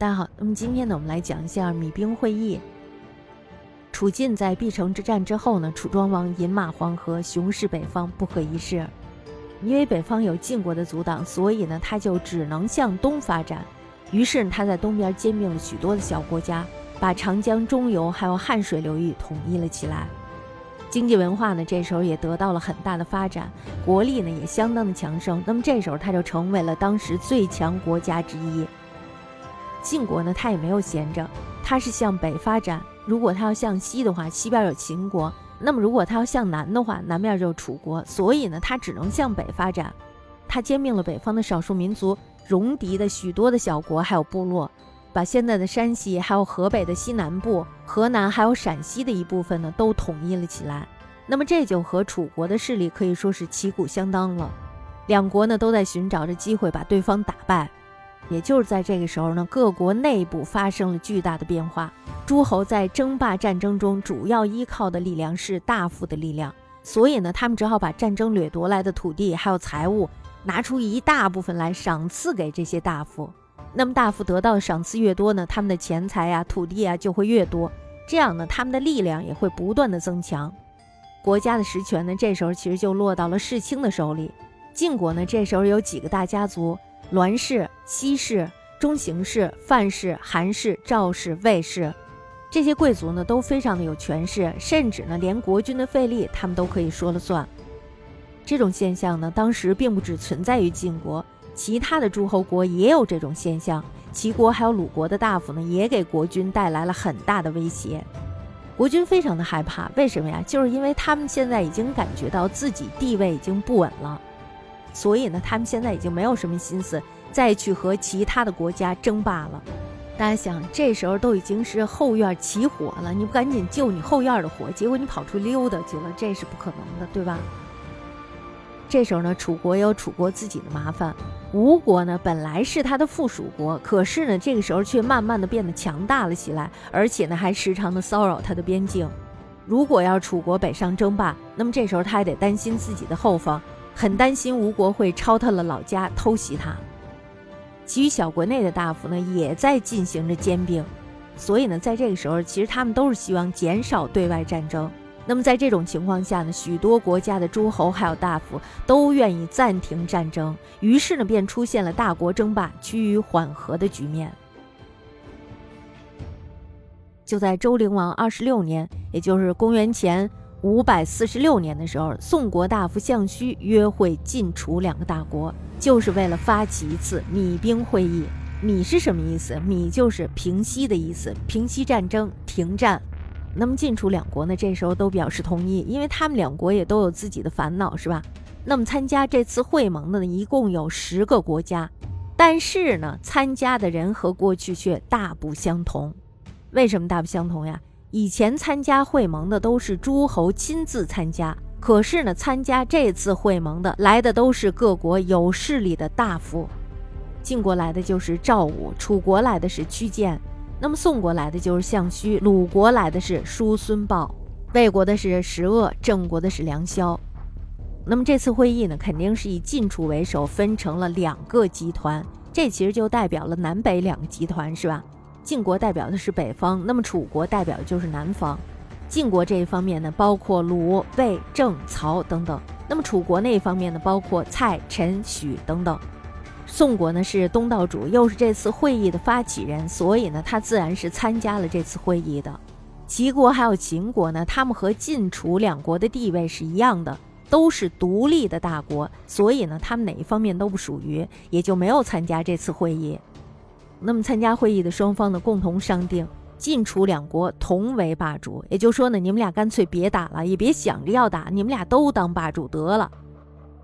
大家好，那么今天呢，我们来讲一下米兵会议。楚晋在必城之战之后呢，楚庄王饮马黄河，雄视北方，不可一世。因为北方有晋国的阻挡，所以呢，他就只能向东发展。于是他在东边兼并了许多的小国家，把长江中游还有汉水流域统一了起来。经济文化呢，这时候也得到了很大的发展，国力呢也相当的强盛。那么这时候他就成为了当时最强国家之一。晋国呢，他也没有闲着，他是向北发展。如果他要向西的话，西边有秦国；那么如果他要向南的话，南面就有楚国。所以呢，他只能向北发展。他兼并了北方的少数民族，戎狄的许多的小国还有部落，把现在的山西还有河北的西南部、河南还有陕西的一部分呢，都统一了起来。那么这就和楚国的势力可以说是旗鼓相当了。两国呢，都在寻找着机会把对方打败。也就是在这个时候呢，各国内部发生了巨大的变化。诸侯在争霸战争中主要依靠的力量是大夫的力量，所以呢，他们只好把战争掠夺来的土地还有财物拿出一大部分来赏赐给这些大夫。那么大夫得到的赏赐越多呢，他们的钱财啊、土地啊就会越多，这样呢，他们的力量也会不断的增强。国家的实权呢，这时候其实就落到了世卿的手里。晋国呢，这时候有几个大家族。栾氏、西氏、中行氏、范氏、韩氏、赵氏、魏氏，这些贵族呢都非常的有权势，甚至呢连国君的费力他们都可以说了算。这种现象呢，当时并不只存在于晋国，其他的诸侯国也有这种现象。齐国还有鲁国的大夫呢，也给国君带来了很大的威胁。国君非常的害怕，为什么呀？就是因为他们现在已经感觉到自己地位已经不稳了。所以呢，他们现在已经没有什么心思再去和其他的国家争霸了。大家想，这时候都已经是后院起火了，你不赶紧救你后院的火，结果你跑出溜达去了，这是不可能的，对吧？这时候呢，楚国有楚国自己的麻烦，吴国呢本来是他的附属国，可是呢，这个时候却慢慢的变得强大了起来，而且呢，还时常的骚扰他的边境。如果要楚国北上争霸，那么这时候他还得担心自己的后方。很担心吴国会抄他的老家偷袭他，其余小国内的大夫呢也在进行着兼并，所以呢，在这个时候，其实他们都是希望减少对外战争。那么在这种情况下呢，许多国家的诸侯还有大夫都愿意暂停战争，于是呢，便出现了大国争霸、趋于缓和的局面。就在周灵王二十六年，也就是公元前。五百四十六年的时候，宋国大夫项须约会晋楚两个大国，就是为了发起一次米兵会议。米是什么意思？米就是平息的意思，平息战争，停战。那么晋楚两国呢，这时候都表示同意，因为他们两国也都有自己的烦恼，是吧？那么参加这次会盟的呢，一共有十个国家，但是呢，参加的人和过去却大不相同。为什么大不相同呀？以前参加会盟的都是诸侯亲自参加，可是呢，参加这次会盟的来的都是各国有势力的大夫。晋国来的就是赵武，楚国来的是屈建，那么宋国来的就是项须，鲁国来的是叔孙豹，魏国的是石恶，郑国的是梁萧。那么这次会议呢，肯定是以晋楚为首，分成了两个集团，这其实就代表了南北两个集团，是吧？晋国代表的是北方，那么楚国代表的就是南方。晋国这一方面呢，包括鲁、魏、郑、曹等等；那么楚国那一方面呢，包括蔡、陈、许等等。宋国呢是东道主，又是这次会议的发起人，所以呢，他自然是参加了这次会议的。齐国还有秦国呢，他们和晋楚两国的地位是一样的，都是独立的大国，所以呢，他们哪一方面都不属于，也就没有参加这次会议。那么参加会议的双方呢，共同商定晋楚两国同为霸主，也就是说呢，你们俩干脆别打了，也别想着要打，你们俩都当霸主得了。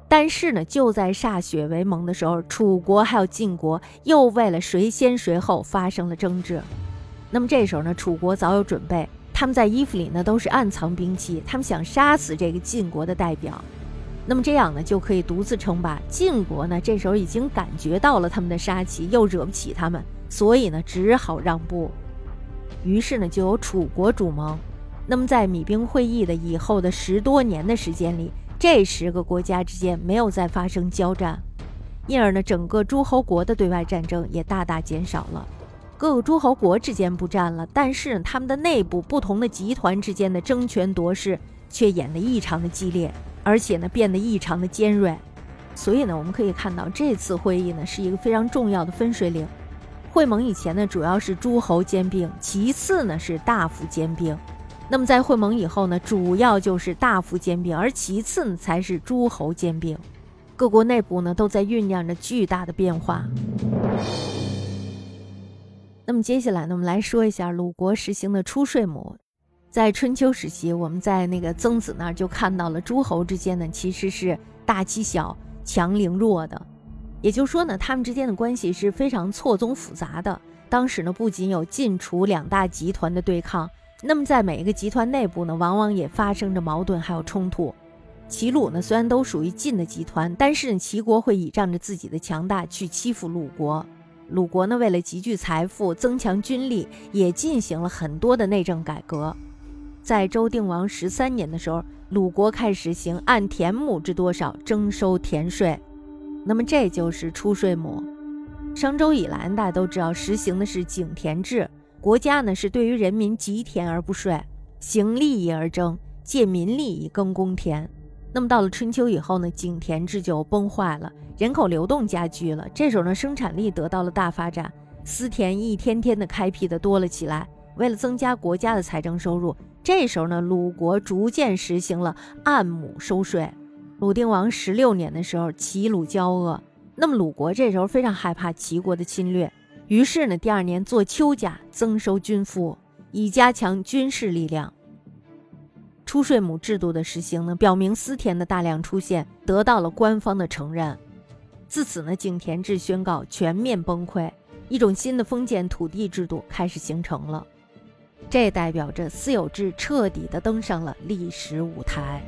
但是呢，就在歃血为盟的时候，楚国还有晋国又为了谁先谁后发生了争执。那么这时候呢，楚国早有准备，他们在衣服里呢都是暗藏兵器，他们想杀死这个晋国的代表。那么这样呢，就可以独自称霸。晋国呢，这时候已经感觉到了他们的杀气，又惹不起他们，所以呢，只好让步。于是呢，就有楚国主盟。那么在米兵会议的以后的十多年的时间里，这十个国家之间没有再发生交战，因而呢，整个诸侯国的对外战争也大大减少了。各个诸侯国之间不战了，但是他们的内部不同的集团之间的争权夺势却演得异常的激烈，而且呢变得异常的尖锐。所以呢，我们可以看到这次会议呢是一个非常重要的分水岭。会盟以前呢主要是诸侯兼并，其次呢是大夫兼并。那么在会盟以后呢，主要就是大夫兼并，而其次才是诸侯兼并。各国内部呢都在酝酿着巨大的变化。那么接下来呢，我们来说一下鲁国实行的出税亩。在春秋时期，我们在那个曾子那儿就看到了诸侯之间呢其实是大欺小、强凌弱的，也就是说呢，他们之间的关系是非常错综复杂的。当时呢，不仅有晋楚两大集团的对抗。那么，在每一个集团内部呢，往往也发生着矛盾，还有冲突。齐鲁呢，虽然都属于晋的集团，但是呢齐国会倚仗着自己的强大去欺负鲁国。鲁国呢，为了集聚财富、增强军力，也进行了很多的内政改革。在周定王十三年的时候，鲁国开始实行按田亩之多少征收田税，那么这就是出税亩。商周以来，大家都知道实行的是井田制。国家呢是对于人民集田而不税，行利益而征，借民利以耕公田。那么到了春秋以后呢，井田制就崩坏了，人口流动加剧了。这时候呢，生产力得到了大发展，私田一天天的开辟的多了起来。为了增加国家的财政收入，这时候呢，鲁国逐渐实行了按亩收税。鲁定王十六年的时候，齐鲁交恶，那么鲁国这时候非常害怕齐国的侵略。于是呢，第二年做秋甲，增收军赋，以加强军事力量。出税亩制度的实行呢，表明私田的大量出现得到了官方的承认。自此呢，井田制宣告全面崩溃，一种新的封建土地制度开始形成了。这代表着私有制彻底的登上了历史舞台。